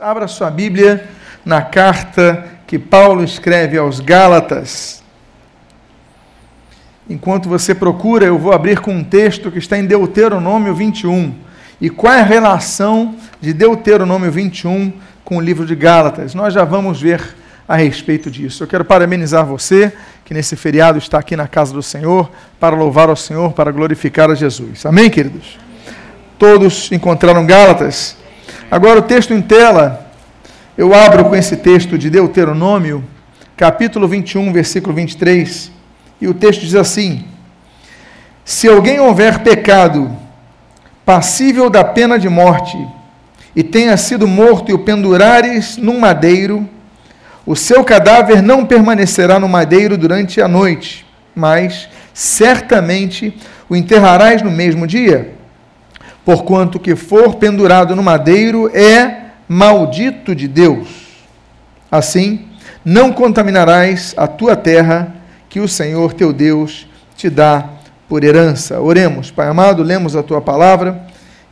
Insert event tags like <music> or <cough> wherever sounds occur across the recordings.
Abra sua Bíblia na carta que Paulo escreve aos Gálatas. Enquanto você procura, eu vou abrir com um texto que está em Deuteronômio 21. E qual é a relação de Deuteronômio 21 com o livro de Gálatas? Nós já vamos ver a respeito disso. Eu quero parabenizar você que nesse feriado está aqui na casa do Senhor para louvar ao Senhor, para glorificar a Jesus. Amém, queridos? Todos encontraram Gálatas? Agora o texto em tela, eu abro com esse texto de Deuteronômio, capítulo 21, versículo 23, e o texto diz assim: Se alguém houver pecado passível da pena de morte, e tenha sido morto e o pendurares num madeiro, o seu cadáver não permanecerá no madeiro durante a noite, mas certamente o enterrarás no mesmo dia porquanto que for pendurado no madeiro é maldito de Deus. Assim, não contaminarás a tua terra que o Senhor teu Deus te dá por herança. Oremos, Pai amado, lemos a tua palavra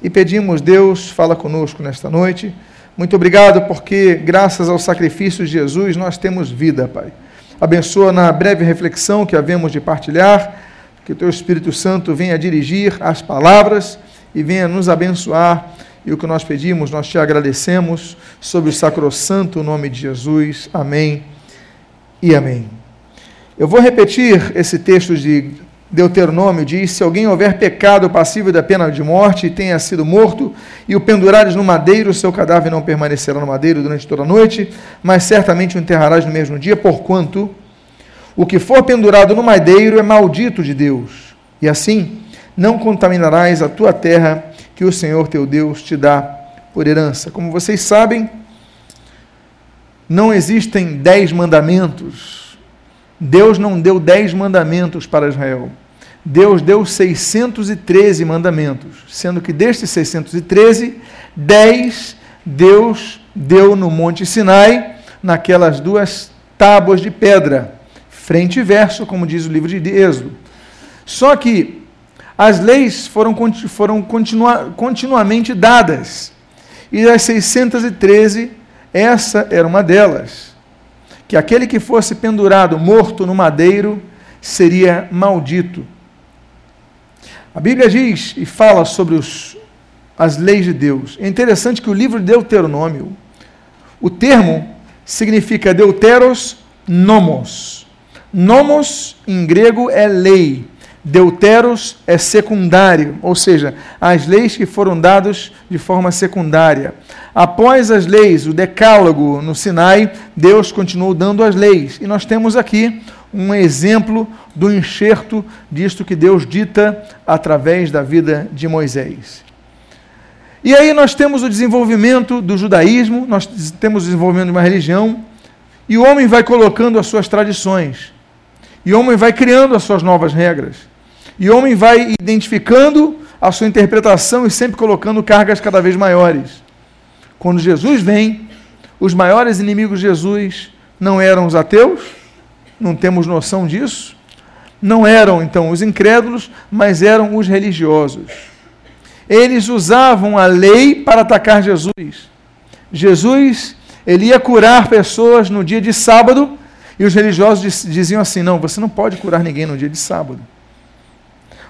e pedimos, Deus, fala conosco nesta noite. Muito obrigado porque, graças ao sacrifício de Jesus, nós temos vida, Pai. Abençoa na breve reflexão que havemos de partilhar, que o teu Espírito Santo venha dirigir as palavras e venha nos abençoar. E o que nós pedimos, nós te agradecemos sobre o sacrossanto nome de Jesus. Amém e amém. Eu vou repetir esse texto de Deuteronômio, diz: Se alguém houver pecado passível da pena de morte e tenha sido morto, e o pendurares no madeiro, seu cadáver não permanecerá no madeiro durante toda a noite, mas certamente o enterrarás no mesmo dia, porquanto o que for pendurado no madeiro é maldito de Deus. E assim, não contaminarás a tua terra que o Senhor teu Deus te dá por herança. Como vocês sabem, não existem dez mandamentos. Deus não deu dez mandamentos para Israel. Deus deu 613 mandamentos, sendo que destes 613, dez Deus deu no Monte Sinai, naquelas duas tábuas de pedra, frente e verso, como diz o livro de Êxodo. Só que as leis foram, foram continua, continuamente dadas. E das 613, essa era uma delas. Que aquele que fosse pendurado, morto no madeiro, seria maldito. A Bíblia diz e fala sobre os, as leis de Deus. É interessante que o livro de Deuteronômio, o termo significa Deuteros nomos. Nomos, em grego, é lei. Deuteros é secundário, ou seja, as leis que foram dadas de forma secundária. Após as leis, o decálogo no Sinai, Deus continuou dando as leis. E nós temos aqui um exemplo do enxerto disto que Deus dita através da vida de Moisés. E aí nós temos o desenvolvimento do judaísmo, nós temos o desenvolvimento de uma religião, e o homem vai colocando as suas tradições. E o homem vai criando as suas novas regras. E o homem vai identificando a sua interpretação e sempre colocando cargas cada vez maiores. Quando Jesus vem, os maiores inimigos de Jesus não eram os ateus, não temos noção disso. Não eram, então, os incrédulos, mas eram os religiosos. Eles usavam a lei para atacar Jesus. Jesus, ele ia curar pessoas no dia de sábado, e os religiosos diziam assim: não, você não pode curar ninguém no dia de sábado.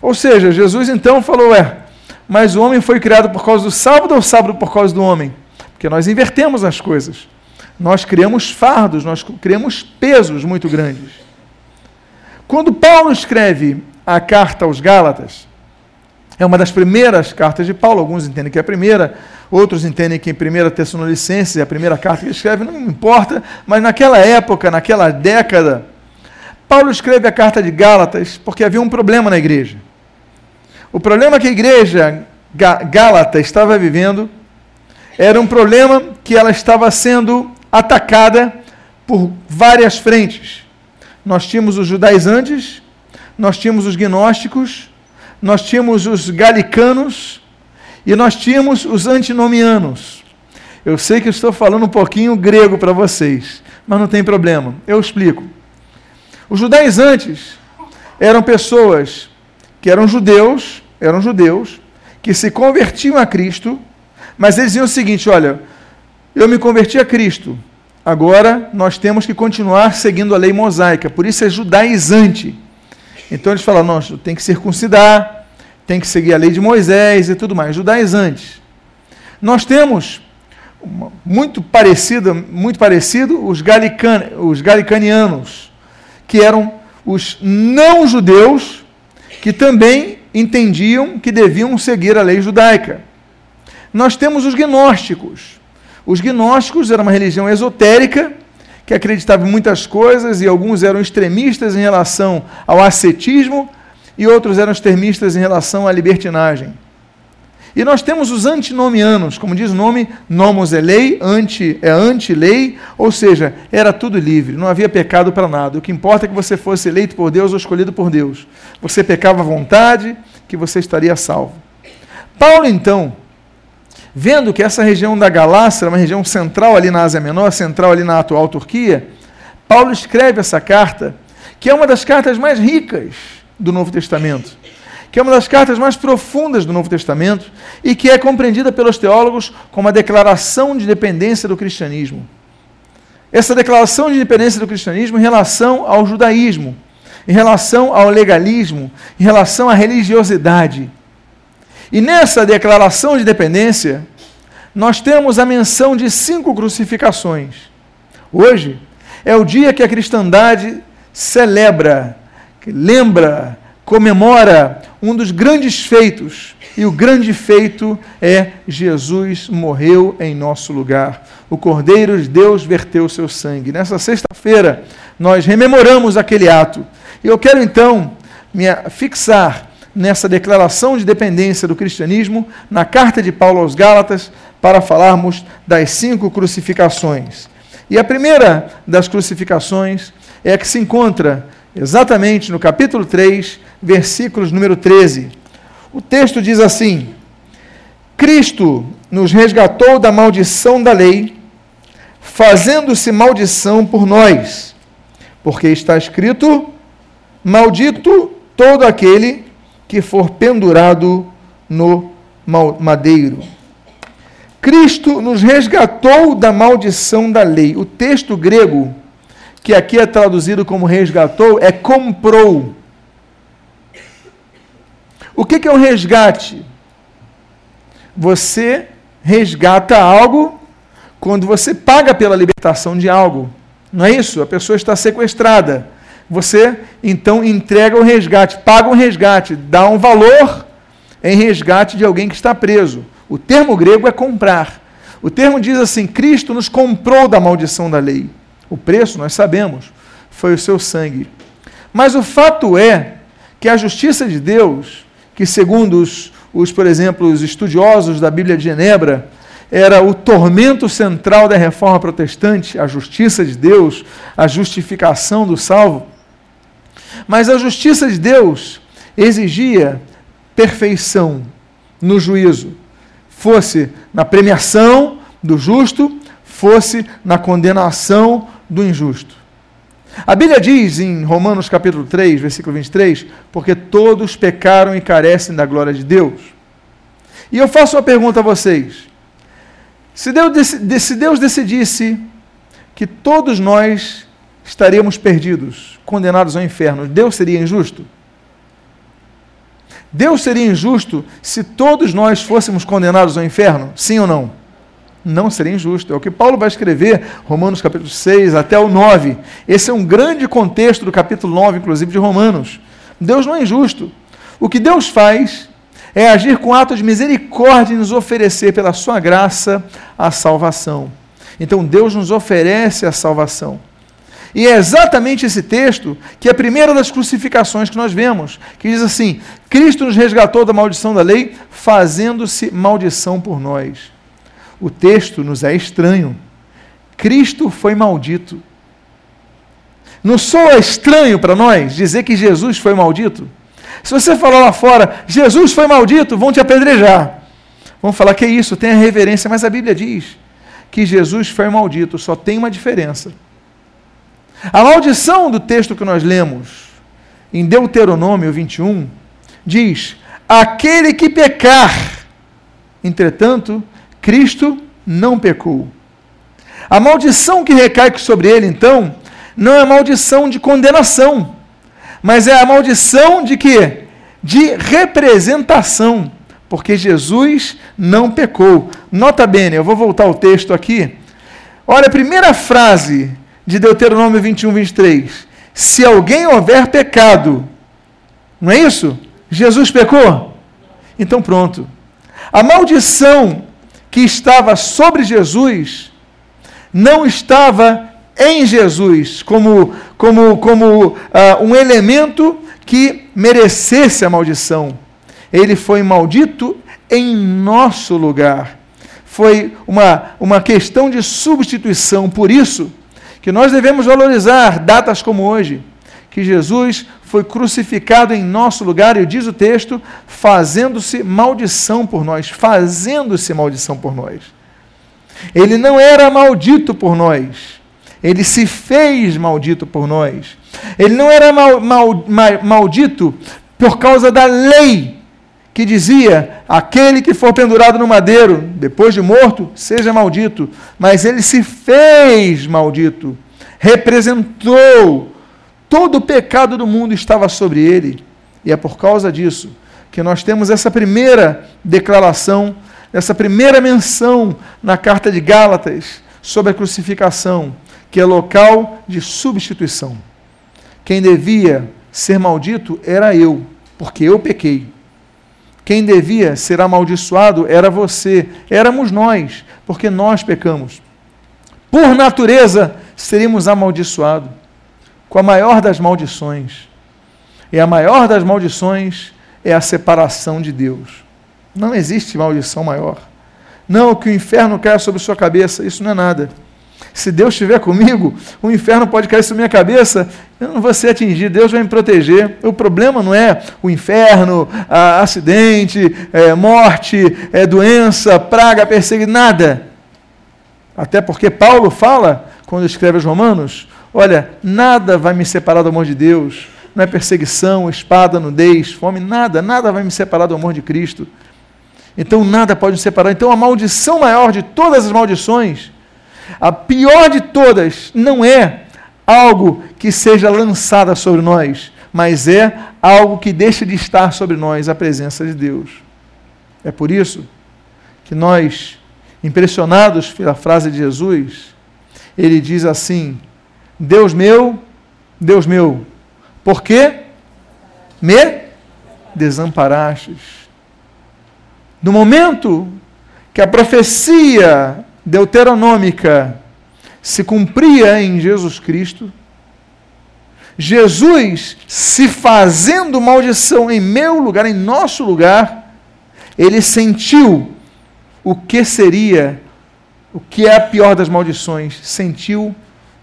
Ou seja, Jesus então falou: é, mas o homem foi criado por causa do sábado ou o sábado por causa do homem? Porque nós invertemos as coisas. Nós criamos fardos, nós criamos pesos muito grandes. Quando Paulo escreve a carta aos Gálatas, é uma das primeiras cartas de Paulo, alguns entendem que é a primeira, outros entendem que em 1 Tessalonicenses é a primeira carta que ele escreve, não importa, mas naquela época, naquela década, Paulo escreve a carta de Gálatas porque havia um problema na igreja. O problema que a igreja Gálata estava vivendo era um problema que ela estava sendo atacada por várias frentes. Nós tínhamos os judaizantes, nós tínhamos os gnósticos, nós tínhamos os galicanos e nós tínhamos os antinomianos. Eu sei que estou falando um pouquinho grego para vocês, mas não tem problema, eu explico. Os judaizantes eram pessoas que eram judeus, eram judeus, que se convertiam a Cristo, mas eles diziam o seguinte: olha, eu me converti a Cristo. Agora nós temos que continuar seguindo a lei mosaica, por isso é judaizante. Então eles falam, não, tem que circuncidar, tem que seguir a lei de Moisés e tudo mais, judaizantes. Nós temos muito parecido, muito parecido os, galican, os galicanianos, que eram os não judeus que também entendiam que deviam seguir a lei judaica. Nós temos os gnósticos. Os gnósticos eram uma religião esotérica que acreditava em muitas coisas e alguns eram extremistas em relação ao ascetismo e outros eram extremistas em relação à libertinagem. E nós temos os antinomianos, como diz o nome, nomos é lei, anti é anti-lei, ou seja, era tudo livre, não havia pecado para nada. O que importa é que você fosse eleito por Deus ou escolhido por Deus. Você pecava à vontade, que você estaria salvo. Paulo, então, vendo que essa região da Galácia uma região central ali na Ásia Menor, central ali na atual Turquia, Paulo escreve essa carta, que é uma das cartas mais ricas do Novo Testamento que é uma das cartas mais profundas do Novo Testamento e que é compreendida pelos teólogos como a declaração de dependência do cristianismo. Essa declaração de dependência do cristianismo em relação ao judaísmo, em relação ao legalismo, em relação à religiosidade. E nessa declaração de dependência, nós temos a menção de cinco crucificações. Hoje é o dia que a cristandade celebra, lembra, comemora um dos grandes feitos, e o grande feito é Jesus morreu em nosso lugar. O Cordeiro de Deus verteu seu sangue. Nessa sexta-feira, nós rememoramos aquele ato. E eu quero então me fixar nessa declaração de dependência do cristianismo, na carta de Paulo aos Gálatas, para falarmos das cinco crucificações. E a primeira das crucificações é a que se encontra exatamente no capítulo 3, versículos número 13. O texto diz assim: Cristo nos resgatou da maldição da lei, fazendo-se maldição por nós, porque está escrito: Maldito todo aquele que for pendurado no madeiro. Cristo nos resgatou da maldição da lei. O texto grego que aqui é traduzido como resgatou, é comprou. O que, é um resgate? Você resgata algo quando você paga pela libertação de algo. Não é isso? A pessoa está sequestrada. Você então entrega o resgate, paga um resgate, dá um valor em resgate de alguém que está preso. O termo grego é comprar. O termo diz assim: Cristo nos comprou da maldição da lei. O preço, nós sabemos, foi o seu sangue. Mas o fato é que a justiça de Deus, que segundo os, os, por exemplo, os estudiosos da Bíblia de Genebra, era o tormento central da reforma protestante, a justiça de Deus, a justificação do salvo. Mas a justiça de Deus exigia perfeição no juízo, fosse na premiação do justo, fosse na condenação do injusto. A Bíblia diz em Romanos capítulo 3, versículo 23, porque todos pecaram e carecem da glória de Deus. E eu faço uma pergunta a vocês. Se Deus, se Deus decidisse que todos nós estaríamos perdidos, condenados ao inferno, Deus seria injusto? Deus seria injusto se todos nós fôssemos condenados ao inferno? Sim ou não? Não seria injusto. É o que Paulo vai escrever, Romanos capítulo 6 até o 9. Esse é um grande contexto do capítulo 9, inclusive, de Romanos. Deus não é injusto. O que Deus faz é agir com ato de misericórdia e nos oferecer, pela sua graça, a salvação. Então, Deus nos oferece a salvação. E é exatamente esse texto que é a primeira das crucificações que nós vemos, que diz assim: Cristo nos resgatou da maldição da lei, fazendo-se maldição por nós o texto nos é estranho. Cristo foi maldito. Não soa estranho para nós dizer que Jesus foi maldito? Se você falar lá fora, Jesus foi maldito, vão te apedrejar. Vão falar que é isso, tem a reverência, mas a Bíblia diz que Jesus foi maldito, só tem uma diferença. A maldição do texto que nós lemos em Deuteronômio 21 diz: aquele que pecar, entretanto, Cristo não pecou. A maldição que recai sobre ele, então, não é maldição de condenação, mas é a maldição de quê? De representação, porque Jesus não pecou. Nota bene, eu vou voltar ao texto aqui. Olha a primeira frase de Deuteronômio 21, 23. Se alguém houver pecado, não é isso? Jesus pecou? Então pronto. A maldição que estava sobre Jesus não estava em Jesus como, como, como uh, um elemento que merecesse a maldição. Ele foi maldito em nosso lugar. Foi uma, uma questão de substituição. Por isso que nós devemos valorizar datas como hoje, que Jesus foi crucificado em nosso lugar, e diz o texto, fazendo-se maldição por nós, fazendo-se maldição por nós. Ele não era maldito por nós, ele se fez maldito por nós. Ele não era mal, mal, mal, maldito por causa da lei, que dizia: aquele que for pendurado no madeiro, depois de morto, seja maldito. Mas ele se fez maldito, representou Todo o pecado do mundo estava sobre ele. E é por causa disso que nós temos essa primeira declaração, essa primeira menção na carta de Gálatas sobre a crucificação, que é local de substituição. Quem devia ser maldito era eu, porque eu pequei. Quem devia ser amaldiçoado era você, éramos nós, porque nós pecamos. Por natureza, seríamos amaldiçoados com a maior das maldições. E a maior das maldições é a separação de Deus. Não existe maldição maior. Não que o inferno caia sobre sua cabeça, isso não é nada. Se Deus estiver comigo, o inferno pode cair sobre minha cabeça, eu não vou ser atingido, Deus vai me proteger. O problema não é o inferno, acidente, é, morte, é, doença, praga, perseguição, nada. Até porque Paulo fala, quando escreve aos Romanos, Olha, nada vai me separar do amor de Deus. Não é perseguição, espada, nudez, fome, nada, nada vai me separar do amor de Cristo. Então nada pode me separar. Então a maldição maior de todas as maldições, a pior de todas, não é algo que seja lançada sobre nós, mas é algo que deixa de estar sobre nós a presença de Deus. É por isso que nós, impressionados pela frase de Jesus, ele diz assim: Deus meu, Deus meu, por que me desamparastes? No momento que a profecia deuteronômica se cumpria em Jesus Cristo, Jesus se fazendo maldição em meu lugar, em nosso lugar, ele sentiu o que seria, o que é a pior das maldições, sentiu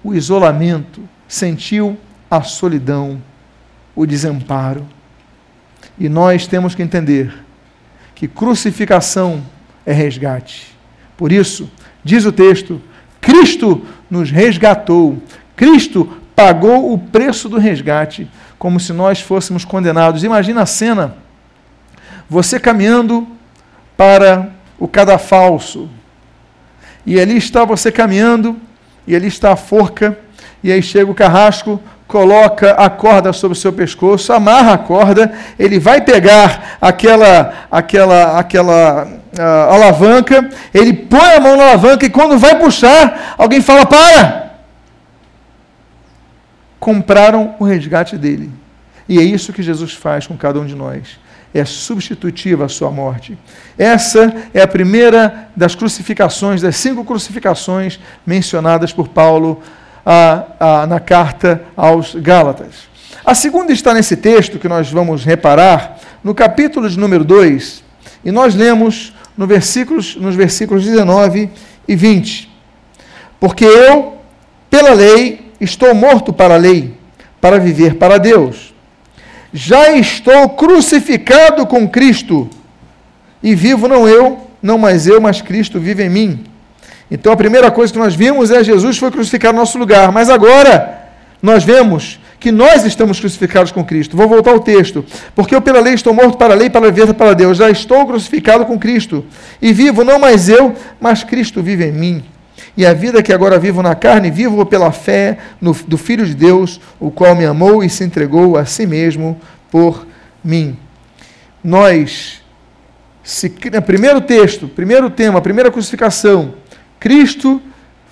o isolamento, sentiu a solidão, o desamparo. E nós temos que entender que crucificação é resgate. Por isso, diz o texto, Cristo nos resgatou. Cristo pagou o preço do resgate, como se nós fôssemos condenados. Imagina a cena: você caminhando para o cadafalso, e ali está você caminhando e ali está a forca, e aí chega o carrasco, coloca a corda sobre o seu pescoço, amarra a corda, ele vai pegar aquela aquela aquela uh, alavanca, ele põe a mão na alavanca e quando vai puxar, alguém fala: "Para!" Compraram o resgate dele. E é isso que Jesus faz com cada um de nós é substitutiva a sua morte. Essa é a primeira das crucificações, das cinco crucificações mencionadas por Paulo na carta aos Gálatas. A segunda está nesse texto que nós vamos reparar, no capítulo de número 2, e nós lemos no versículos, nos versículos 19 e 20. Porque eu, pela lei, estou morto para a lei, para viver para Deus já estou crucificado com Cristo, e vivo não eu, não mais eu, mas Cristo vive em mim. Então a primeira coisa que nós vimos é Jesus foi crucificado no nosso lugar, mas agora nós vemos que nós estamos crucificados com Cristo. Vou voltar ao texto. Porque eu pela lei estou morto para a lei, para viver para Deus. Já estou crucificado com Cristo. E vivo não mais eu, mas Cristo vive em mim. E a vida que agora vivo na carne, vivo pela fé no, do Filho de Deus, o qual me amou e se entregou a si mesmo por mim. Nós, se, primeiro texto, primeiro tema, primeira crucificação, Cristo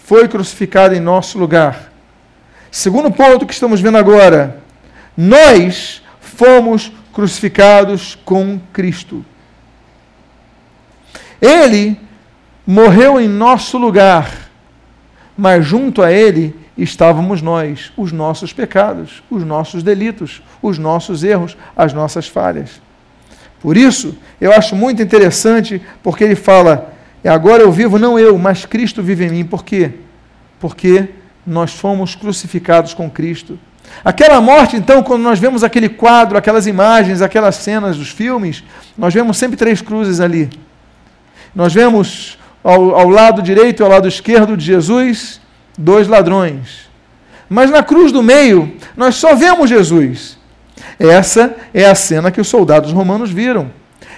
foi crucificado em nosso lugar. Segundo ponto que estamos vendo agora, nós fomos crucificados com Cristo. Ele morreu em nosso lugar, mas junto a ele estávamos nós, os nossos pecados, os nossos delitos, os nossos erros, as nossas falhas. Por isso, eu acho muito interessante, porque ele fala: agora eu vivo, não eu, mas Cristo vive em mim. Por quê? Porque nós fomos crucificados com Cristo. Aquela morte, então, quando nós vemos aquele quadro, aquelas imagens, aquelas cenas dos filmes, nós vemos sempre três cruzes ali. Nós vemos ao, ao lado direito e ao lado esquerdo de Jesus dois ladrões. Mas na cruz do meio, nós só vemos Jesus. Essa é a cena que os soldados romanos viram.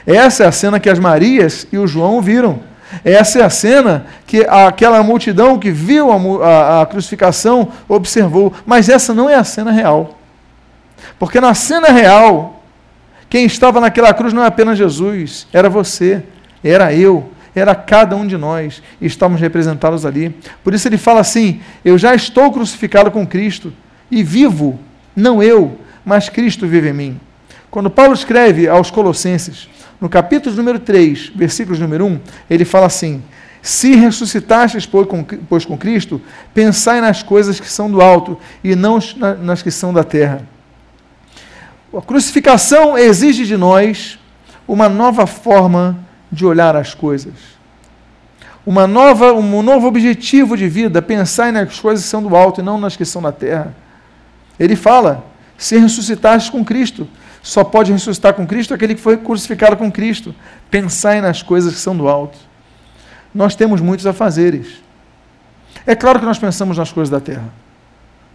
Essa é a cena que as Marias e o João viram. Essa é a cena que aquela multidão que viu a, a, a crucificação observou. Mas essa não é a cena real. Porque na cena real, quem estava naquela cruz não é apenas Jesus, era você, era eu, era cada um de nós, e estamos representados ali. Por isso ele fala assim: Eu já estou crucificado com Cristo, e vivo, não eu, mas Cristo vive em mim. Quando Paulo escreve aos Colossenses, no capítulo número 3, versículos número 1, ele fala assim: Se ressuscitastes, pois, com Cristo, pensai nas coisas que são do alto e não nas que são da terra. A crucificação exige de nós uma nova forma de olhar as coisas. Uma nova, um novo objetivo de vida, pensar nas coisas que são do alto e não nas que são da terra. Ele fala: se ressuscitaste com Cristo, só pode ressuscitar com Cristo aquele que foi crucificado com Cristo. Pensai nas coisas que são do alto. Nós temos muitos afazeres. É claro que nós pensamos nas coisas da terra.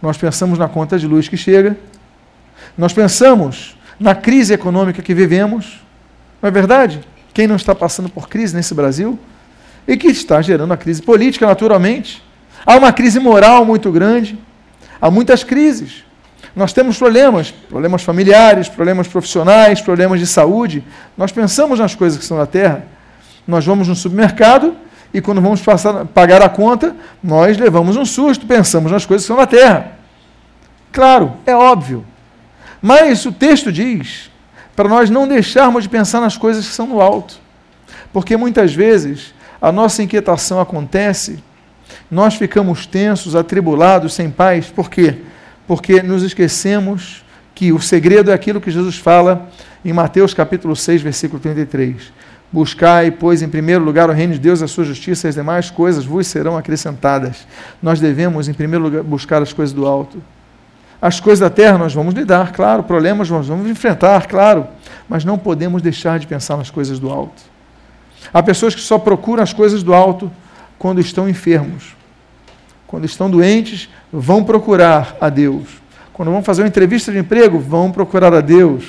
Nós pensamos na conta de luz que chega. Nós pensamos na crise econômica que vivemos. Não é verdade? Quem não está passando por crise nesse Brasil? E que está gerando a crise política, naturalmente. Há uma crise moral muito grande. Há muitas crises. Nós temos problemas, problemas familiares, problemas profissionais, problemas de saúde. Nós pensamos nas coisas que são da terra. Nós vamos no supermercado e quando vamos passar, pagar a conta, nós levamos um susto, pensamos nas coisas que são da terra. Claro, é óbvio. Mas o texto diz para nós não deixarmos de pensar nas coisas que são no alto. Porque muitas vezes a nossa inquietação acontece, nós ficamos tensos, atribulados, sem paz. Por quê? porque nos esquecemos que o segredo é aquilo que Jesus fala em Mateus capítulo 6, versículo 33. Buscai, pois, em primeiro lugar o reino de Deus, a sua justiça e as demais coisas vos serão acrescentadas. Nós devemos, em primeiro lugar, buscar as coisas do alto. As coisas da terra nós vamos lidar, claro, problemas nós vamos enfrentar, claro, mas não podemos deixar de pensar nas coisas do alto. Há pessoas que só procuram as coisas do alto quando estão enfermos, quando estão doentes, vão procurar a Deus. Quando vão fazer uma entrevista de emprego, vão procurar a Deus.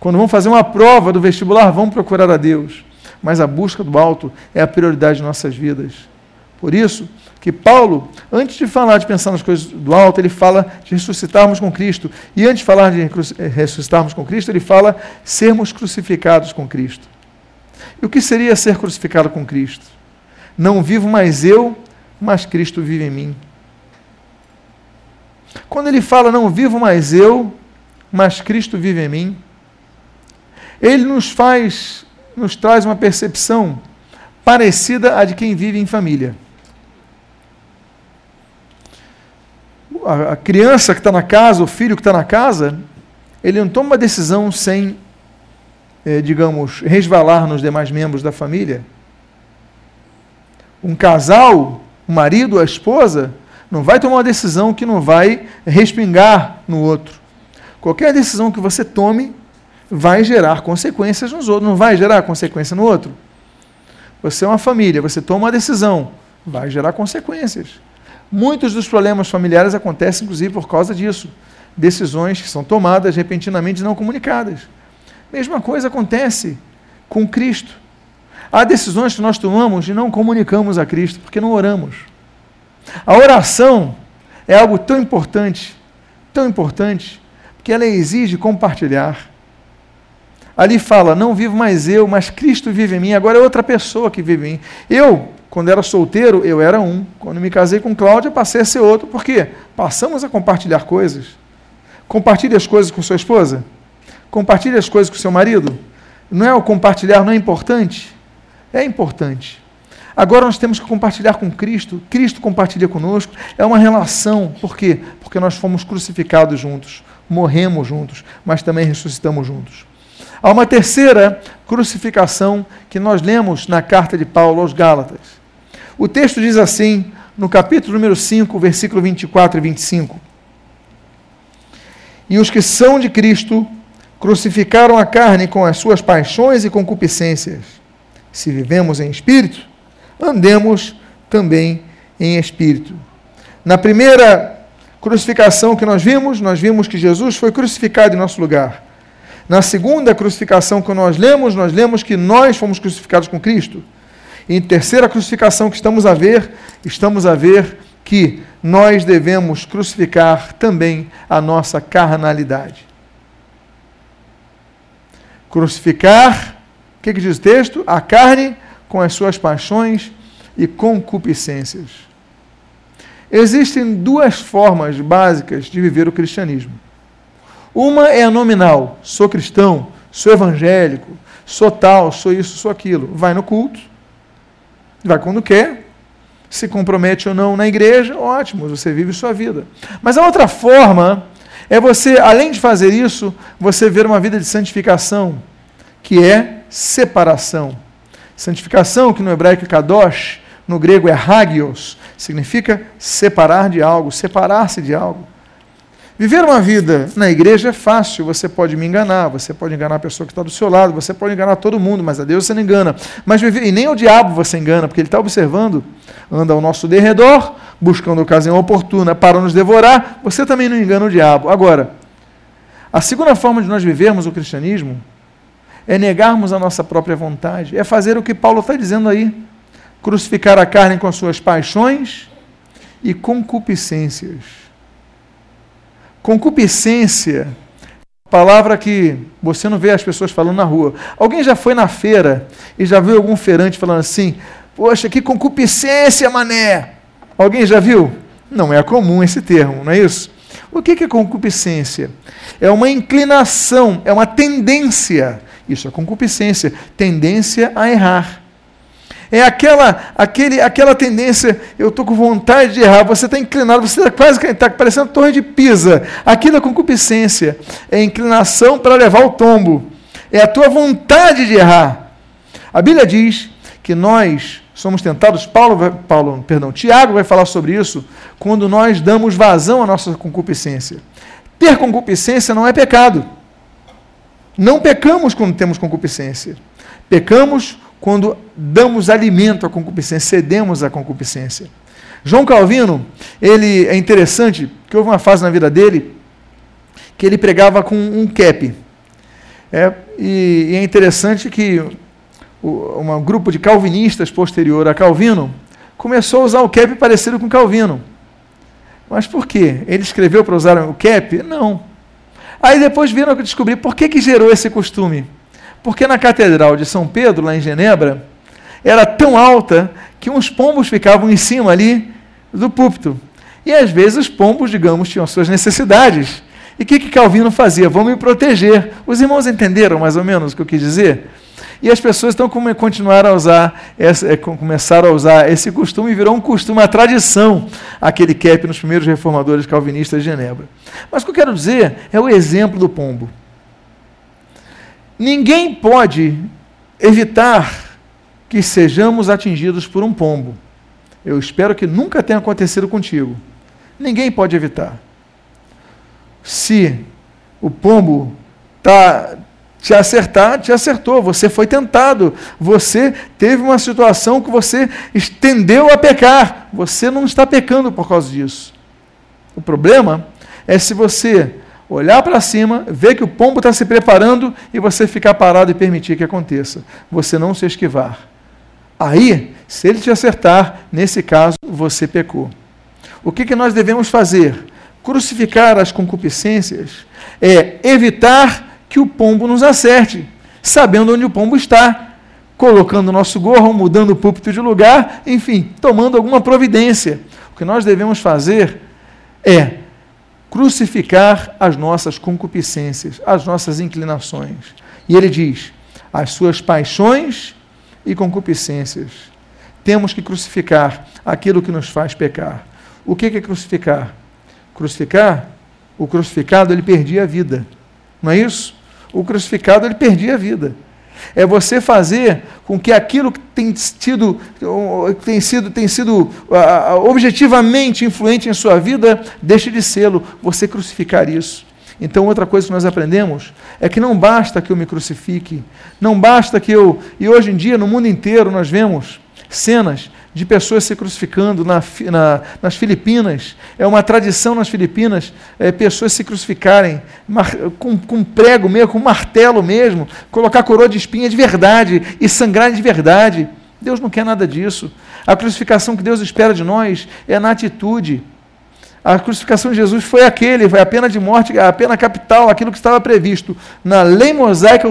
Quando vão fazer uma prova do vestibular, vão procurar a Deus. Mas a busca do alto é a prioridade de nossas vidas. Por isso que Paulo, antes de falar de pensar nas coisas do alto, ele fala de ressuscitarmos com Cristo. E antes de falar de ressuscitarmos com Cristo, ele fala sermos crucificados com Cristo. E o que seria ser crucificado com Cristo? Não vivo mais eu, mas Cristo vive em mim. Quando ele fala, não vivo mais eu, mas Cristo vive em mim, ele nos faz, nos traz uma percepção parecida à de quem vive em família. A criança que está na casa, o filho que está na casa, ele não toma uma decisão sem, eh, digamos, resvalar nos demais membros da família. Um casal o marido, a esposa, não vai tomar uma decisão que não vai respingar no outro. Qualquer decisão que você tome vai gerar consequências nos outros, não vai gerar consequência no outro. Você é uma família, você toma uma decisão, vai gerar consequências. Muitos dos problemas familiares acontecem, inclusive, por causa disso. Decisões que são tomadas repentinamente e não comunicadas. Mesma coisa acontece com Cristo. Há decisões que nós tomamos e não comunicamos a Cristo, porque não oramos. A oração é algo tão importante, tão importante, que ela exige compartilhar. Ali fala: Não vivo mais eu, mas Cristo vive em mim. Agora é outra pessoa que vive em mim. Eu, quando era solteiro, eu era um. Quando me casei com Cláudia, passei a ser outro. Por quê? Passamos a compartilhar coisas. Compartilhe as coisas com sua esposa. Compartilhe as coisas com seu marido. Não é o compartilhar, não é importante? É importante. Agora nós temos que compartilhar com Cristo. Cristo compartilha conosco. É uma relação. Por quê? Porque nós fomos crucificados juntos morremos juntos, mas também ressuscitamos juntos. Há uma terceira crucificação que nós lemos na carta de Paulo aos Gálatas. O texto diz assim, no capítulo número 5, versículo 24 e 25: E os que são de Cristo crucificaram a carne com as suas paixões e concupiscências. Se vivemos em espírito, andemos também em espírito. Na primeira crucificação que nós vimos, nós vimos que Jesus foi crucificado em nosso lugar. Na segunda crucificação que nós lemos, nós lemos que nós fomos crucificados com Cristo. Em terceira crucificação que estamos a ver, estamos a ver que nós devemos crucificar também a nossa carnalidade. Crucificar, o que, que diz o texto? A carne com as suas paixões e concupiscências. Existem duas formas básicas de viver o cristianismo. Uma é a nominal, sou cristão, sou evangélico, sou tal, sou isso, sou aquilo. Vai no culto, vai quando quer, se compromete ou não na igreja, ótimo, você vive sua vida. Mas a outra forma é você, além de fazer isso, você ver uma vida de santificação, que é separação. Santificação, que no hebraico é kadosh, no grego é hagios, significa separar de algo, separar-se de algo. Viver uma vida na igreja é fácil, você pode me enganar, você pode enganar a pessoa que está do seu lado, você pode enganar todo mundo, mas a Deus você não engana. Mas viver, e nem o diabo você engana, porque ele está observando, anda ao nosso derredor, buscando ocasião oportuna para nos devorar, você também não engana o diabo. Agora, a segunda forma de nós vivermos o cristianismo é negarmos a nossa própria vontade, é fazer o que Paulo está dizendo aí crucificar a carne com as suas paixões e concupiscências. Concupiscência, palavra que você não vê as pessoas falando na rua. Alguém já foi na feira e já viu algum feirante falando assim: Poxa, que concupiscência, mané! Alguém já viu? Não é comum esse termo, não é isso? O que é concupiscência? É uma inclinação, é uma tendência. Isso é concupiscência, tendência a errar. É aquela, aquele, aquela tendência, eu estou com vontade de errar, você está inclinado, você está quase está parecendo torre de Pisa. Aquilo é concupiscência, é inclinação para levar o tombo. É a tua vontade de errar. A Bíblia diz que nós somos tentados, Paulo, Paulo, perdão, Tiago vai falar sobre isso, quando nós damos vazão à nossa concupiscência. Ter concupiscência não é pecado. Não pecamos quando temos concupiscência. Pecamos quando damos alimento à concupiscência, cedemos à concupiscência. João Calvino, ele é interessante, que houve uma fase na vida dele que ele pregava com um cap. É, e, e é interessante que o, um grupo de calvinistas posterior a Calvino começou a usar o cap parecido com Calvino. Mas por quê? Ele escreveu para usar o cap? Não. Aí depois viram descobrir por que, que gerou esse costume. Porque na Catedral de São Pedro, lá em Genebra, era tão alta que uns pombos ficavam em cima ali do púlpito. E às vezes os pombos, digamos, tinham suas necessidades. E o que, que Calvino fazia? Vamos me proteger. Os irmãos entenderam mais ou menos o que eu quis dizer? E as pessoas estão continuaram a usar, é, começaram a usar esse costume e virou um costume, uma tradição, aquele cap nos primeiros reformadores calvinistas de Genebra. Mas o que eu quero dizer é o exemplo do pombo. Ninguém pode evitar que sejamos atingidos por um pombo. Eu espero que nunca tenha acontecido contigo. Ninguém pode evitar. Se o pombo tá te acertar, te acertou. Você foi tentado. Você teve uma situação que você estendeu a pecar. Você não está pecando por causa disso. O problema é se você olhar para cima, ver que o pombo está se preparando e você ficar parado e permitir que aconteça. Você não se esquivar. Aí, se ele te acertar, nesse caso, você pecou. o que, que nós devemos fazer? Crucificar as concupiscências é evitar que o pombo nos acerte, sabendo onde o pombo está, colocando o nosso gorro, mudando o púlpito de lugar, enfim, tomando alguma providência. O que nós devemos fazer é crucificar as nossas concupiscências, as nossas inclinações. E ele diz: as suas paixões e concupiscências. Temos que crucificar aquilo que nos faz pecar. O que é crucificar? Crucificar, o crucificado ele perdia a vida. Não é isso? O crucificado ele perdia a vida. É você fazer com que aquilo que tem sido, tem sido, tem sido uh, objetivamente influente em sua vida deixe de sê-lo. Você crucificar isso. Então, outra coisa que nós aprendemos é que não basta que eu me crucifique, não basta que eu. E hoje em dia, no mundo inteiro, nós vemos cenas de pessoas se crucificando na, na, nas Filipinas. É uma tradição nas Filipinas é, pessoas se crucificarem mar, com, com prego mesmo, com martelo mesmo, colocar coroa de espinha de verdade e sangrar de verdade. Deus não quer nada disso. A crucificação que Deus espera de nós é na atitude. A crucificação de Jesus foi aquele, foi a pena de morte, a pena capital, aquilo que estava previsto na lei mosaica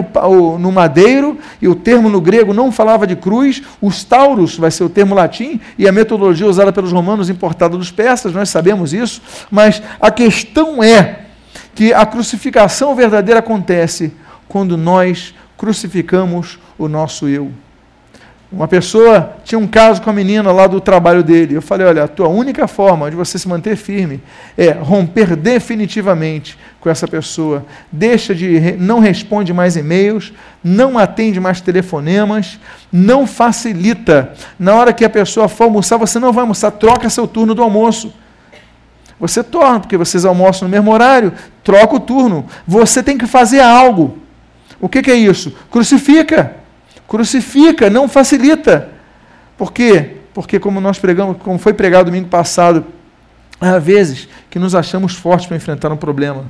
no madeiro, e o termo no grego não falava de cruz, os tauros vai ser o termo latim, e a metodologia usada pelos romanos importada dos persas, nós sabemos isso, mas a questão é que a crucificação verdadeira acontece quando nós crucificamos o nosso eu. Uma pessoa tinha um caso com a menina lá do trabalho dele. Eu falei: olha, a tua única forma de você se manter firme é romper definitivamente com essa pessoa. Deixa de. não responde mais e-mails, não atende mais telefonemas, não facilita. Na hora que a pessoa for almoçar, você não vai almoçar, troca seu turno do almoço. Você torna, porque vocês almoçam no mesmo horário, troca o turno. Você tem que fazer algo. O que, que é isso? Crucifica. Crucifica, não facilita. Por quê? Porque como nós pregamos, como foi pregado domingo passado, há vezes que nos achamos fortes para enfrentar um problema,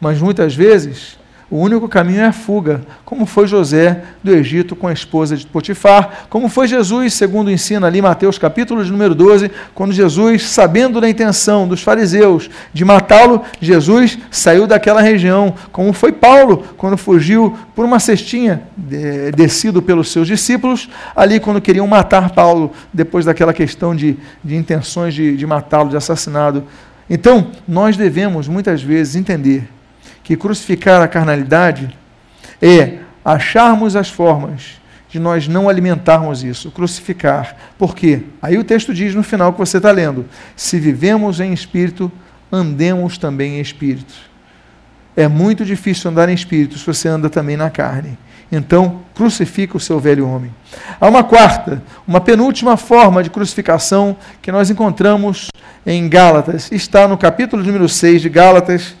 mas muitas vezes o único caminho é a fuga, como foi José do Egito com a esposa de Potifar, como foi Jesus, segundo ensina ali Mateus capítulo de número 12, quando Jesus, sabendo da intenção dos fariseus de matá-lo, Jesus saiu daquela região, como foi Paulo, quando fugiu por uma cestinha, descido pelos seus discípulos, ali quando queriam matar Paulo, depois daquela questão de, de intenções de, de matá-lo, de assassinado. Então, nós devemos muitas vezes entender que crucificar a carnalidade é acharmos as formas de nós não alimentarmos isso, crucificar. Por quê? Aí o texto diz no final que você está lendo: se vivemos em espírito, andemos também em espírito. É muito difícil andar em espírito se você anda também na carne. Então, crucifica o seu velho homem. Há uma quarta, uma penúltima forma de crucificação que nós encontramos em Gálatas. Está no capítulo número 6 de Gálatas,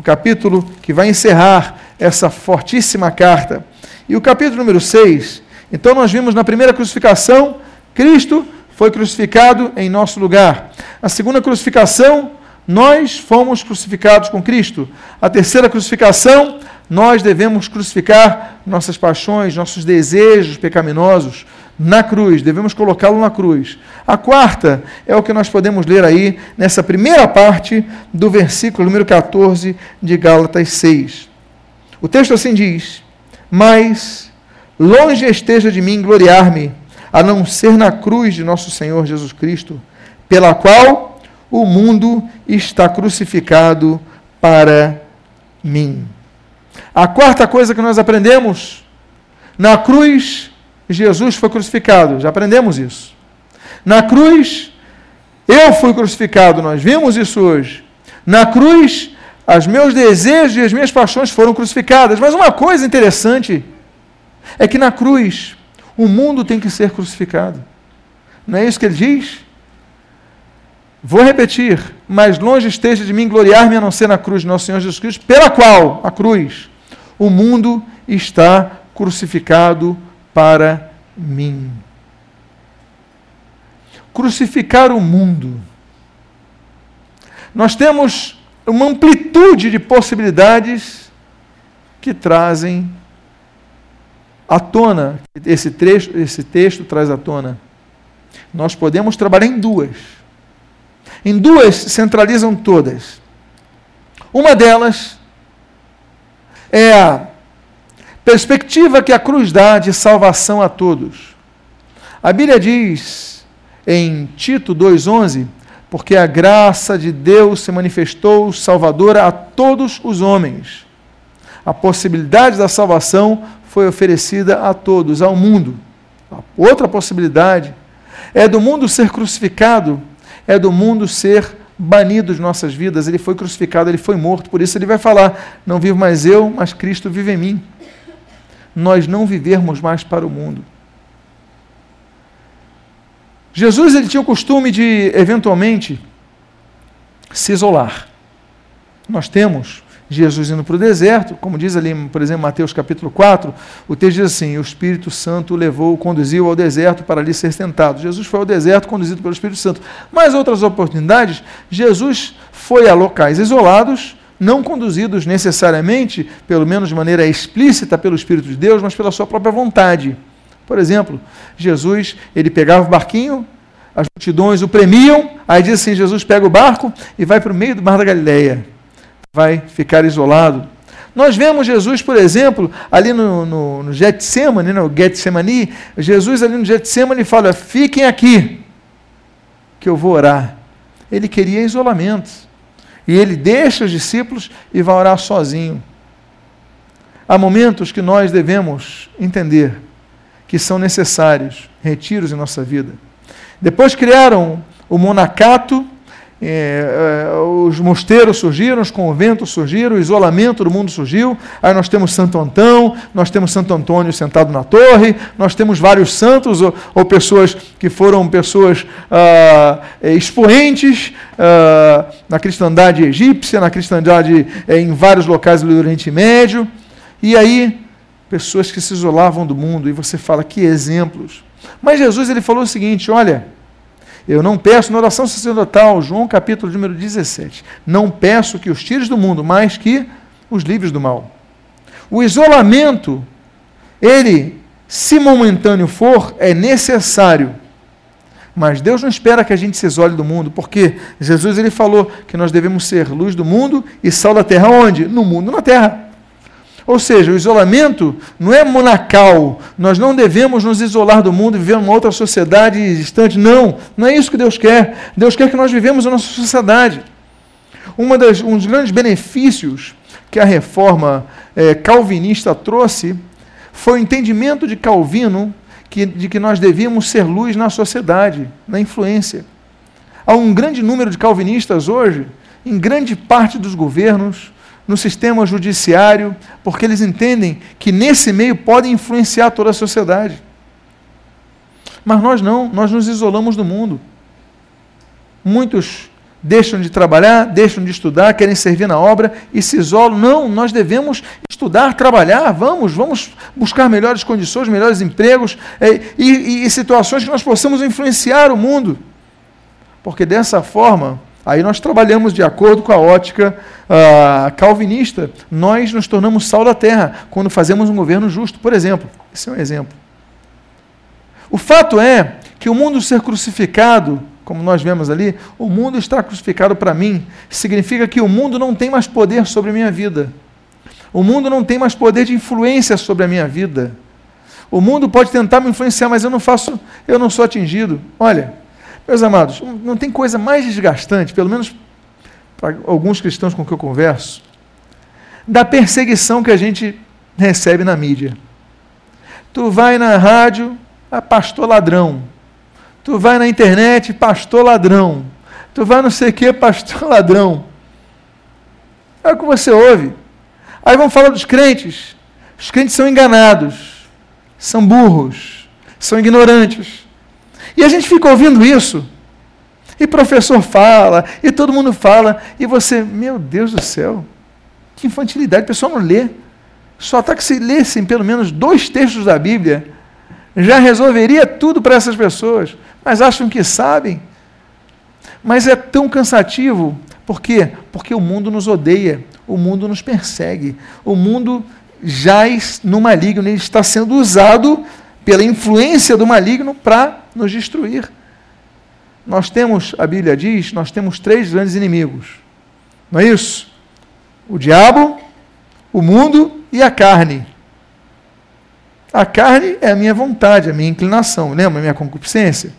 o capítulo que vai encerrar essa fortíssima carta. E o capítulo número 6, então nós vimos na primeira crucificação, Cristo foi crucificado em nosso lugar. A segunda crucificação, nós fomos crucificados com Cristo. A terceira crucificação, nós devemos crucificar nossas paixões, nossos desejos pecaminosos, na cruz, devemos colocá-lo na cruz. A quarta é o que nós podemos ler aí nessa primeira parte do versículo número 14 de Gálatas 6. O texto assim diz: Mas longe esteja de mim gloriar-me, a não ser na cruz de nosso Senhor Jesus Cristo, pela qual o mundo está crucificado para mim. A quarta coisa que nós aprendemos, na cruz Jesus foi crucificado, já aprendemos isso. Na cruz, eu fui crucificado, nós vimos isso hoje. Na cruz, os meus desejos e as minhas paixões foram crucificadas. Mas uma coisa interessante é que na cruz, o mundo tem que ser crucificado. Não é isso que ele diz? Vou repetir, mas longe esteja de mim gloriar-me a não ser na cruz de nosso Senhor Jesus Cristo, pela qual, a cruz, o mundo está crucificado para mim. Crucificar o mundo. Nós temos uma amplitude de possibilidades que trazem à tona, esse, trecho, esse texto traz à tona. Nós podemos trabalhar em duas. Em duas centralizam todas. Uma delas é a perspectiva que a cruz dá de salvação a todos. A Bíblia diz em Tito 2,11: Porque a graça de Deus se manifestou salvadora a todos os homens. A possibilidade da salvação foi oferecida a todos, ao mundo. Outra possibilidade é do mundo ser crucificado, é do mundo ser banido de nossas vidas. Ele foi crucificado, ele foi morto, por isso ele vai falar: Não vivo mais eu, mas Cristo vive em mim. Nós não vivermos mais para o mundo. Jesus ele tinha o costume de, eventualmente, se isolar. Nós temos Jesus indo para o deserto, como diz ali, por exemplo, Mateus capítulo 4, o texto diz assim: o Espírito Santo levou, conduziu ao deserto para ali ser tentado. Jesus foi ao deserto conduzido pelo Espírito Santo. Mas outras oportunidades, Jesus foi a locais isolados, não conduzidos necessariamente, pelo menos de maneira explícita, pelo Espírito de Deus, mas pela sua própria vontade. Por exemplo, Jesus, ele pegava o barquinho, as multidões o premiam, aí diz assim: Jesus pega o barco e vai para o meio do mar da Galileia vai ficar isolado. Nós vemos Jesus, por exemplo, ali no, no, no Getsemane, no Getsemani, Jesus ali no Getsemane fala, fiquem aqui, que eu vou orar. Ele queria isolamento. E ele deixa os discípulos e vai orar sozinho. Há momentos que nós devemos entender que são necessários retiros em nossa vida. Depois criaram o monacato, é, é, os mosteiros surgiram, os conventos surgiram, o isolamento do mundo surgiu. Aí nós temos Santo Antão, nós temos Santo Antônio sentado na torre, nós temos vários santos ou, ou pessoas que foram pessoas ah, é, expoentes ah, na cristandade egípcia, na cristandade é, em vários locais do Oriente Médio. E aí, pessoas que se isolavam do mundo, e você fala que exemplos. Mas Jesus ele falou o seguinte: olha eu não peço na oração sacerdotal, João capítulo número 17. Não peço que os tires do mundo, mas que os livres do mal. O isolamento, ele, se momentâneo for, é necessário. Mas Deus não espera que a gente se isole do mundo, porque Jesus ele falou que nós devemos ser luz do mundo e sal da terra onde? No mundo, na terra. Ou seja, o isolamento não é monacal. Nós não devemos nos isolar do mundo e viver uma outra sociedade distante. Não, não é isso que Deus quer. Deus quer que nós vivemos a nossa sociedade. Das, um dos grandes benefícios que a reforma é, calvinista trouxe foi o entendimento de Calvino que, de que nós devíamos ser luz na sociedade, na influência. Há um grande número de calvinistas hoje, em grande parte dos governos, no sistema judiciário, porque eles entendem que nesse meio podem influenciar toda a sociedade. Mas nós não, nós nos isolamos do mundo. Muitos deixam de trabalhar, deixam de estudar, querem servir na obra e se isolam. Não, nós devemos estudar, trabalhar, vamos, vamos buscar melhores condições, melhores empregos é, e, e situações que nós possamos influenciar o mundo. Porque dessa forma, Aí nós trabalhamos de acordo com a ótica uh, calvinista. Nós nos tornamos sal da terra quando fazemos um governo justo, por exemplo. Esse é um exemplo. O fato é que o mundo ser crucificado, como nós vemos ali, o mundo está crucificado para mim, significa que o mundo não tem mais poder sobre a minha vida. O mundo não tem mais poder de influência sobre a minha vida. O mundo pode tentar me influenciar, mas eu não faço, eu não sou atingido. Olha, meus amados, não tem coisa mais desgastante, pelo menos para alguns cristãos com que eu converso, da perseguição que a gente recebe na mídia. Tu vai na rádio, ah, pastor ladrão. Tu vai na internet, pastor ladrão. Tu vai não sei o que, pastor <laughs> ladrão. É o que você ouve. Aí vamos falar dos crentes. Os crentes são enganados, são burros, são ignorantes. E a gente fica ouvindo isso. E professor fala, e todo mundo fala, e você, meu Deus do céu, que infantilidade, o pessoal não lê. Só está que se lessem pelo menos dois textos da Bíblia, já resolveria tudo para essas pessoas, mas acham que sabem. Mas é tão cansativo, por quê? Porque o mundo nos odeia, o mundo nos persegue, o mundo jaz no maligno, ele está sendo usado pela influência do maligno para nos destruir. nós temos, a Bíblia diz, nós temos três grandes inimigos. Não é isso? O diabo, o mundo e a carne. A carne é a minha vontade, a minha inclinação, lembra? A minha concupiscência.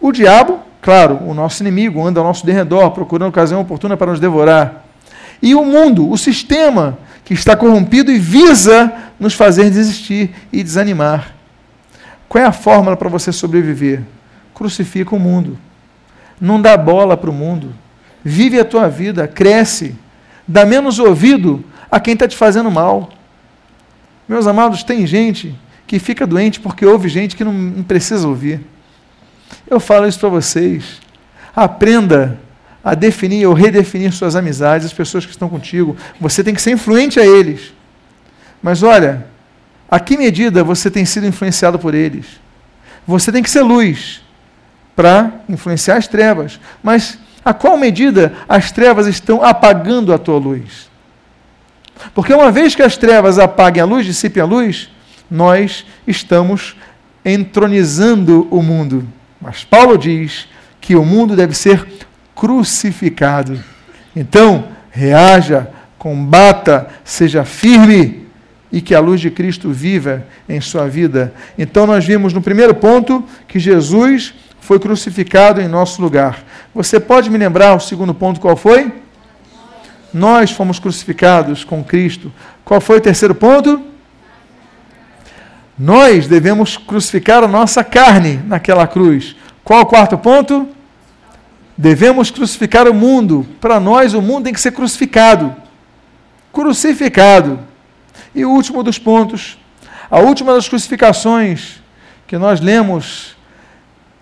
O diabo, claro, o nosso inimigo, anda ao nosso derredor, procurando ocasião oportuna para nos devorar. E o mundo, o sistema que está corrompido e visa nos fazer desistir e desanimar. Qual é a fórmula para você sobreviver? Crucifica o mundo. Não dá bola para o mundo. Vive a tua vida, cresce. Dá menos ouvido a quem está te fazendo mal. Meus amados, tem gente que fica doente porque ouve gente que não, precisa ouvir. Eu falo isso para vocês. Aprenda a definir ou redefinir suas amizades, as pessoas que estão contigo. Você tem que ser influente a eles. Mas olha, a que medida você tem sido influenciado por eles? Você tem que ser luz para influenciar as trevas. Mas a qual medida as trevas estão apagando a tua luz? Porque uma vez que as trevas apaguem a luz, dissipem a luz, nós estamos entronizando o mundo. Mas Paulo diz que o mundo deve ser crucificado. Então, reaja, combata, seja firme e que a luz de Cristo viva em sua vida. Então, nós vimos no primeiro ponto que Jesus foi crucificado em nosso lugar. Você pode me lembrar o segundo ponto qual foi? Nós fomos crucificados com Cristo. Qual foi o terceiro ponto? Nós devemos crucificar a nossa carne naquela cruz. Qual o quarto ponto? Devemos crucificar o mundo. Para nós, o mundo tem que ser crucificado. Crucificado. E o último dos pontos, a última das crucificações que nós lemos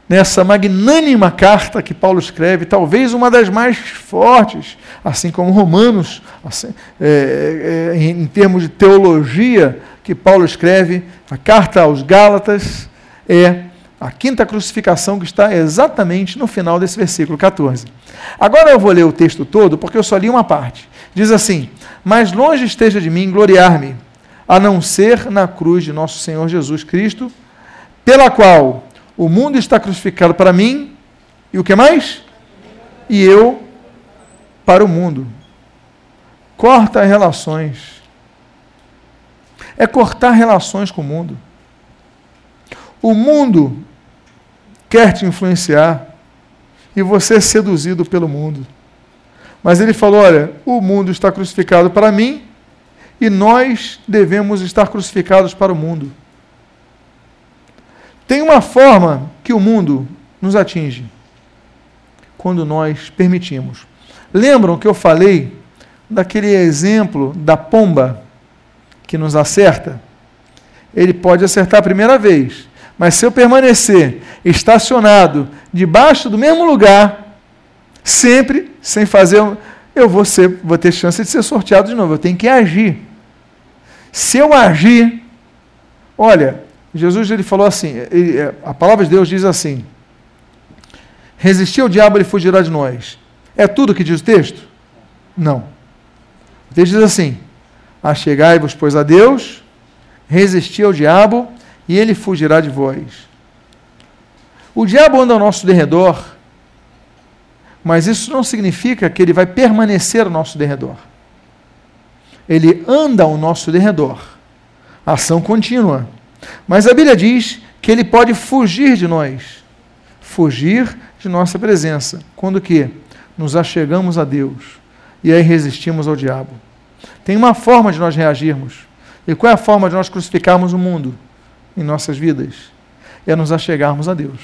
nessa magnânima carta que Paulo escreve, talvez uma das mais fortes, assim como Romanos, assim, é, é, em termos de teologia, que Paulo escreve, a carta aos Gálatas, é a quinta crucificação que está exatamente no final desse versículo 14. Agora eu vou ler o texto todo, porque eu só li uma parte. Diz assim: Mas longe esteja de mim gloriar-me, a não ser na cruz de nosso Senhor Jesus Cristo, pela qual o mundo está crucificado para mim, e o que mais? E eu para o mundo. Corta relações. É cortar relações com o mundo. O mundo quer te influenciar e você é seduzido pelo mundo. Mas ele falou: olha, o mundo está crucificado para mim e nós devemos estar crucificados para o mundo. Tem uma forma que o mundo nos atinge quando nós permitimos. Lembram que eu falei daquele exemplo da pomba que nos acerta? Ele pode acertar a primeira vez, mas se eu permanecer estacionado debaixo do mesmo lugar, sempre sem fazer, eu vou, ser, vou ter chance de ser sorteado de novo. Eu tenho que agir. Se eu agir, olha, Jesus ele falou assim, ele, é, a palavra de Deus diz assim: resistir ao diabo, ele fugirá de nós. É tudo que diz o texto? Não. O texto diz assim: Achegai-vos, pois, a Deus, resistir ao diabo, e ele fugirá de vós. O diabo anda ao nosso derredor, mas isso não significa que ele vai permanecer ao nosso derredor. Ele anda ao nosso derredor. Ação contínua. Mas a Bíblia diz que ele pode fugir de nós, fugir de nossa presença, quando que nos achegamos a Deus e aí resistimos ao diabo. Tem uma forma de nós reagirmos. E qual é a forma de nós crucificarmos o mundo em nossas vidas? É nos achegarmos a Deus.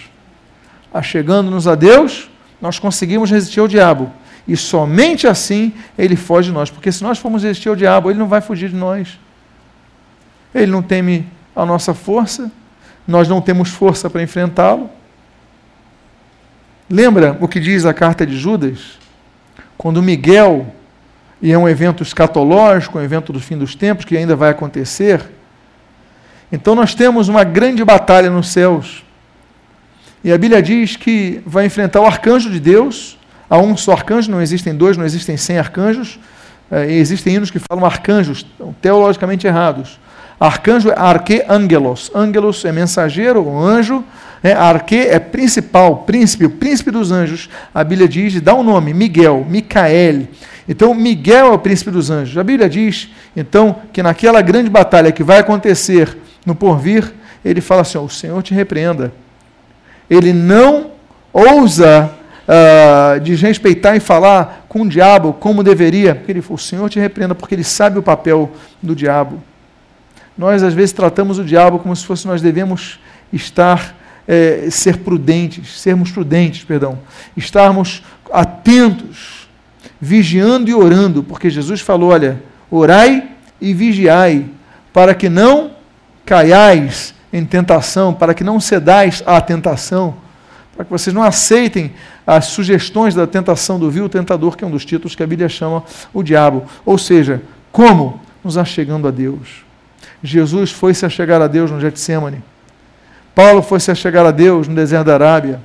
Achegando-nos a Deus, nós conseguimos resistir ao diabo. E somente assim ele foge de nós. Porque se nós formos resistir ao diabo, ele não vai fugir de nós. Ele não teme a nossa força, nós não temos força para enfrentá-lo. Lembra o que diz a carta de Judas? Quando Miguel, e é um evento escatológico, um evento do fim dos tempos que ainda vai acontecer, então nós temos uma grande batalha nos céus. E a Bíblia diz que vai enfrentar o arcanjo de Deus. Há um só arcanjo, não existem dois, não existem cem arcanjos. É, existem hinos que falam arcanjos, teologicamente errados. Arcanjo é arque angelos. Angelos é mensageiro, ou anjo. É, arque é principal, príncipe, o príncipe dos anjos. A Bíblia diz, dá o um nome, Miguel, Micael. Então, Miguel é o príncipe dos anjos. A Bíblia diz, então, que naquela grande batalha que vai acontecer no porvir, ele fala assim: o Senhor te repreenda. Ele não ousa uh, desrespeitar e falar com o diabo como deveria, porque ele, o Senhor te repreenda, porque ele sabe o papel do diabo. Nós, às vezes, tratamos o diabo como se fosse nós devemos estar, é, ser prudentes, sermos prudentes, perdão, estarmos atentos, vigiando e orando, porque Jesus falou: olha, orai e vigiai, para que não caiais em tentação, para que não cedais à tentação, para que vocês não aceitem as sugestões da tentação do vil tentador, que é um dos títulos que a Bíblia chama o diabo. Ou seja, como nos achegando a Deus. Jesus foi se achegar a Deus no Getsemane. Paulo foi se achegar a Deus no deserto da Arábia.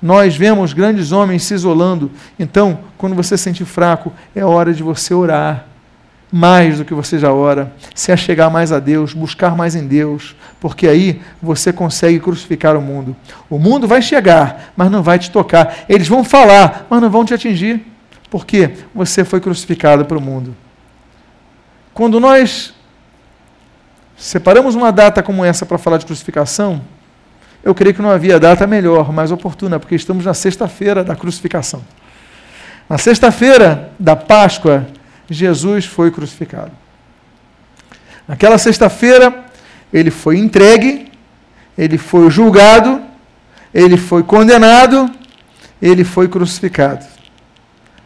Nós vemos grandes homens se isolando. Então, quando você se sentir fraco, é hora de você orar mais do que você já ora, se achegar mais a Deus, buscar mais em Deus, porque aí você consegue crucificar o mundo. O mundo vai chegar, mas não vai te tocar. Eles vão falar, mas não vão te atingir, porque você foi crucificado para o mundo. Quando nós separamos uma data como essa para falar de crucificação, eu creio que não havia data melhor, mais oportuna, porque estamos na sexta-feira da crucificação. Na sexta-feira da Páscoa, Jesus foi crucificado. Naquela sexta-feira, ele foi entregue, ele foi julgado, ele foi condenado, ele foi crucificado.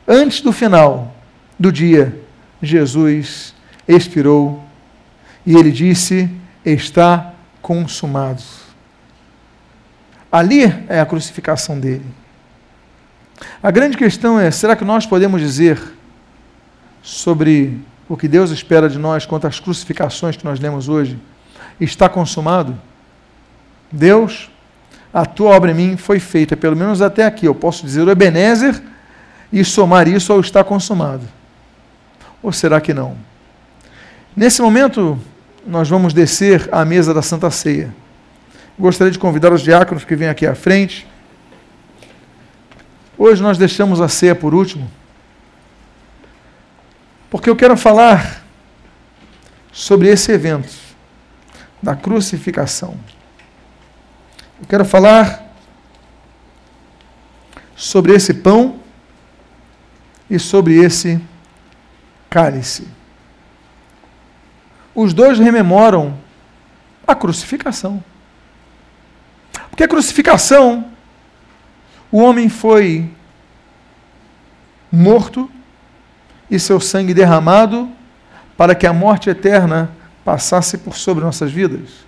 Antes do final do dia, Jesus expirou e ele disse: Está consumado. Ali é a crucificação dele. A grande questão é: será que nós podemos dizer sobre o que Deus espera de nós quanto às crucificações que nós lemos hoje, está consumado? Deus, a tua obra em mim foi feita, pelo menos até aqui. Eu posso dizer o Ebenezer e somar isso ao está consumado. Ou será que não? Nesse momento, nós vamos descer à mesa da Santa Ceia. Gostaria de convidar os diáconos que vêm aqui à frente. Hoje nós deixamos a ceia por último. Porque eu quero falar sobre esse evento da crucificação. Eu quero falar sobre esse pão e sobre esse cálice. Os dois rememoram a crucificação. Porque a crucificação, o homem foi morto e seu sangue derramado para que a morte eterna passasse por sobre nossas vidas.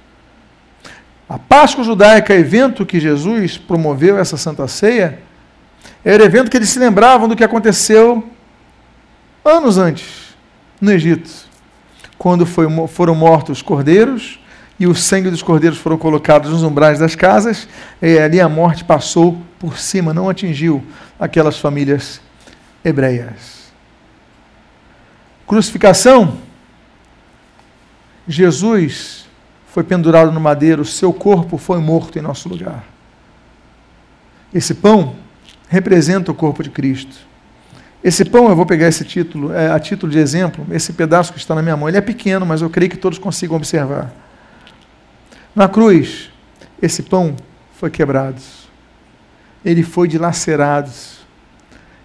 A Páscoa judaica, evento que Jesus promoveu essa Santa Ceia, era evento que eles se lembravam do que aconteceu anos antes, no Egito, quando foi, foram mortos cordeiros e o sangue dos cordeiros foram colocados nos umbrais das casas, e ali a morte passou por cima, não atingiu aquelas famílias hebreias. Crucificação. Jesus foi pendurado no madeiro, seu corpo foi morto em nosso lugar. Esse pão representa o corpo de Cristo. Esse pão, eu vou pegar esse título, é, a título de exemplo, esse pedaço que está na minha mão, ele é pequeno, mas eu creio que todos consigam observar. Na cruz, esse pão foi quebrado, ele foi dilacerado,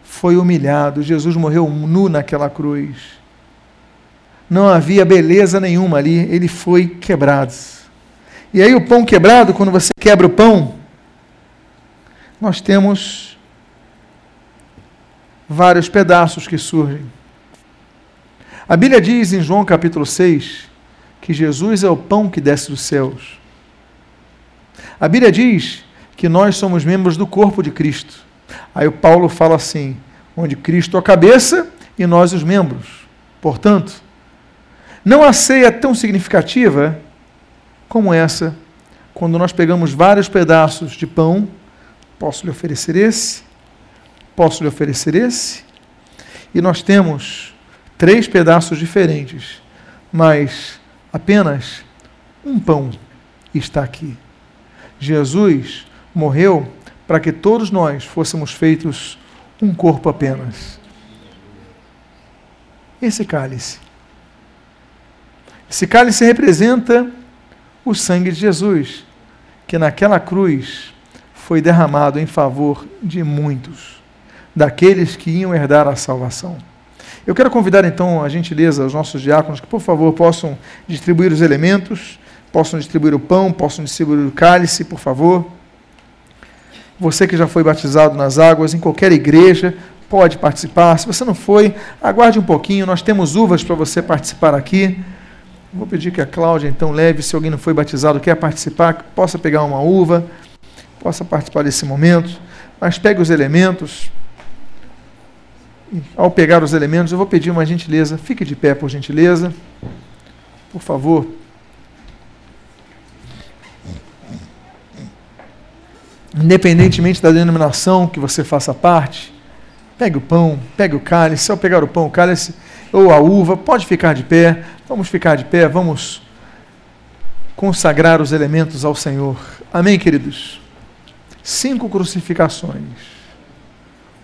foi humilhado. Jesus morreu nu naquela cruz não havia beleza nenhuma ali, ele foi quebrado. E aí, o pão quebrado, quando você quebra o pão, nós temos vários pedaços que surgem. A Bíblia diz em João capítulo 6 que Jesus é o pão que desce dos céus. A Bíblia diz que nós somos membros do corpo de Cristo. Aí o Paulo fala assim: onde Cristo é a cabeça e nós os membros. Portanto, não há ceia tão significativa como essa, quando nós pegamos vários pedaços de pão, posso lhe oferecer esse, posso lhe oferecer esse, e nós temos três pedaços diferentes, mas apenas um pão está aqui. Jesus morreu para que todos nós fôssemos feitos um corpo apenas. Esse cálice. Esse cálice representa o sangue de Jesus, que naquela cruz foi derramado em favor de muitos, daqueles que iam herdar a salvação. Eu quero convidar então a gentileza os nossos diáconos que, por favor, possam distribuir os elementos, possam distribuir o pão, possam distribuir o cálice, por favor. Você que já foi batizado nas águas, em qualquer igreja, pode participar. Se você não foi, aguarde um pouquinho, nós temos uvas para você participar aqui. Vou pedir que a Cláudia então leve, se alguém não foi batizado, quer participar, possa pegar uma uva, possa participar desse momento. Mas pegue os elementos. E, ao pegar os elementos, eu vou pedir uma gentileza. Fique de pé, por gentileza. Por favor. Independentemente da denominação que você faça parte, pegue o pão, pegue o cálice. Ao pegar o pão, o cálice ou a uva, pode ficar de pé. Vamos ficar de pé, vamos consagrar os elementos ao Senhor. Amém, queridos? Cinco crucificações.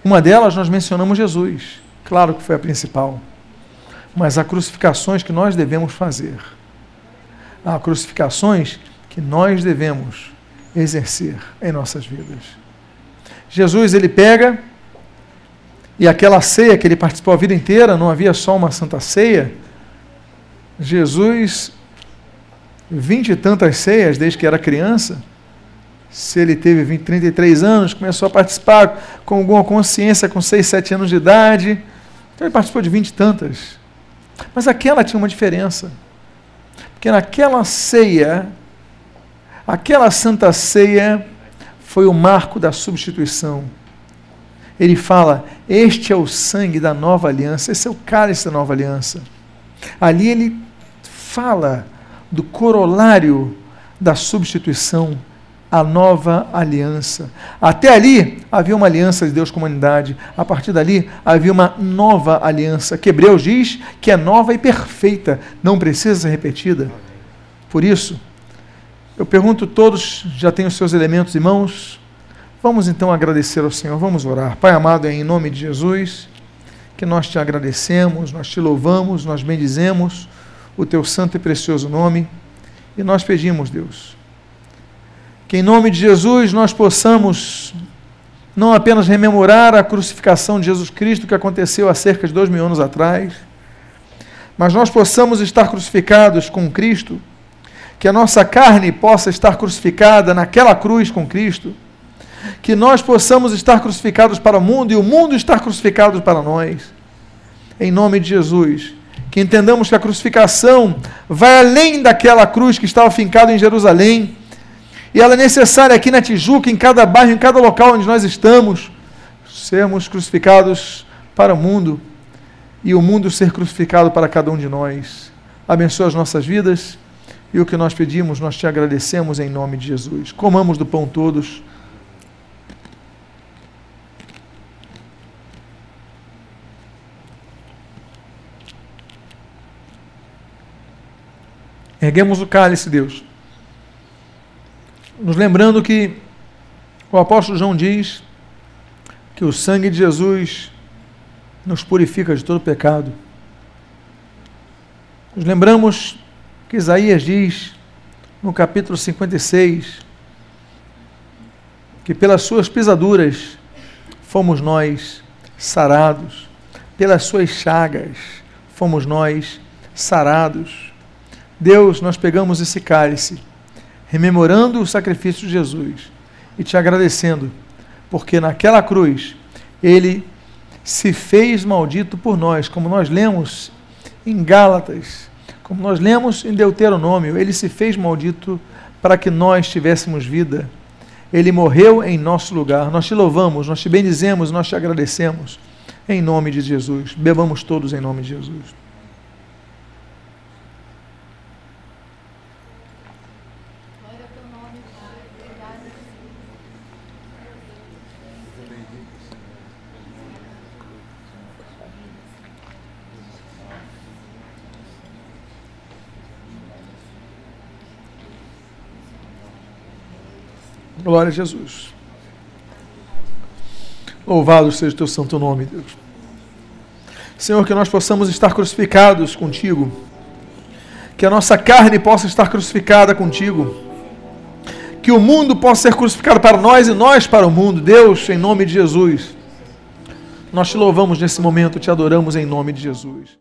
Uma delas nós mencionamos Jesus, claro que foi a principal. Mas há crucificações que nós devemos fazer. Há crucificações que nós devemos exercer em nossas vidas. Jesus, ele pega e aquela ceia que ele participou a vida inteira, não havia só uma santa ceia. Jesus, vinte e tantas ceias desde que era criança, se ele teve 20, 33 anos, começou a participar com alguma consciência com 6, 7 anos de idade, então ele participou de vinte e tantas. Mas aquela tinha uma diferença, porque naquela ceia, aquela santa ceia foi o marco da substituição ele fala: Este é o sangue da nova aliança, esse é o cálice da nova aliança. Ali ele fala do corolário da substituição, a nova aliança. Até ali havia uma aliança de Deus com a humanidade, a partir dali havia uma nova aliança, que Hebreus diz que é nova e perfeita, não precisa ser repetida. Por isso, eu pergunto: todos já têm os seus elementos em mãos? Vamos então agradecer ao Senhor, vamos orar. Pai amado, é em nome de Jesus que nós te agradecemos, nós te louvamos, nós bendizemos o teu santo e precioso nome e nós pedimos, Deus, que em nome de Jesus nós possamos não apenas rememorar a crucificação de Jesus Cristo que aconteceu há cerca de dois mil anos atrás, mas nós possamos estar crucificados com Cristo, que a nossa carne possa estar crucificada naquela cruz com Cristo que nós possamos estar crucificados para o mundo e o mundo estar crucificado para nós. Em nome de Jesus. Que entendamos que a crucificação vai além daquela cruz que estava fincada em Jerusalém. E ela é necessária aqui na Tijuca, em cada bairro, em cada local onde nós estamos, sermos crucificados para o mundo e o mundo ser crucificado para cada um de nós. Abençoa as nossas vidas e o que nós pedimos, nós te agradecemos em nome de Jesus. Comamos do pão todos. Erguemos o cálice, Deus. Nos lembrando que o apóstolo João diz que o sangue de Jesus nos purifica de todo pecado. Nos lembramos que Isaías diz no capítulo 56 que pelas suas pisaduras fomos nós sarados, pelas suas chagas fomos nós sarados. Deus, nós pegamos esse cálice, rememorando o sacrifício de Jesus e te agradecendo, porque naquela cruz ele se fez maldito por nós, como nós lemos em Gálatas, como nós lemos em Deuteronômio, ele se fez maldito para que nós tivéssemos vida. Ele morreu em nosso lugar. Nós te louvamos, nós te bendizemos, nós te agradecemos. Em nome de Jesus. Bebamos todos em nome de Jesus. Glória a Jesus. Louvado seja o teu santo nome, Deus. Senhor, que nós possamos estar crucificados contigo. Que a nossa carne possa estar crucificada contigo. Que o mundo possa ser crucificado para nós e nós para o mundo. Deus, em nome de Jesus. Nós te louvamos nesse momento, te adoramos em nome de Jesus.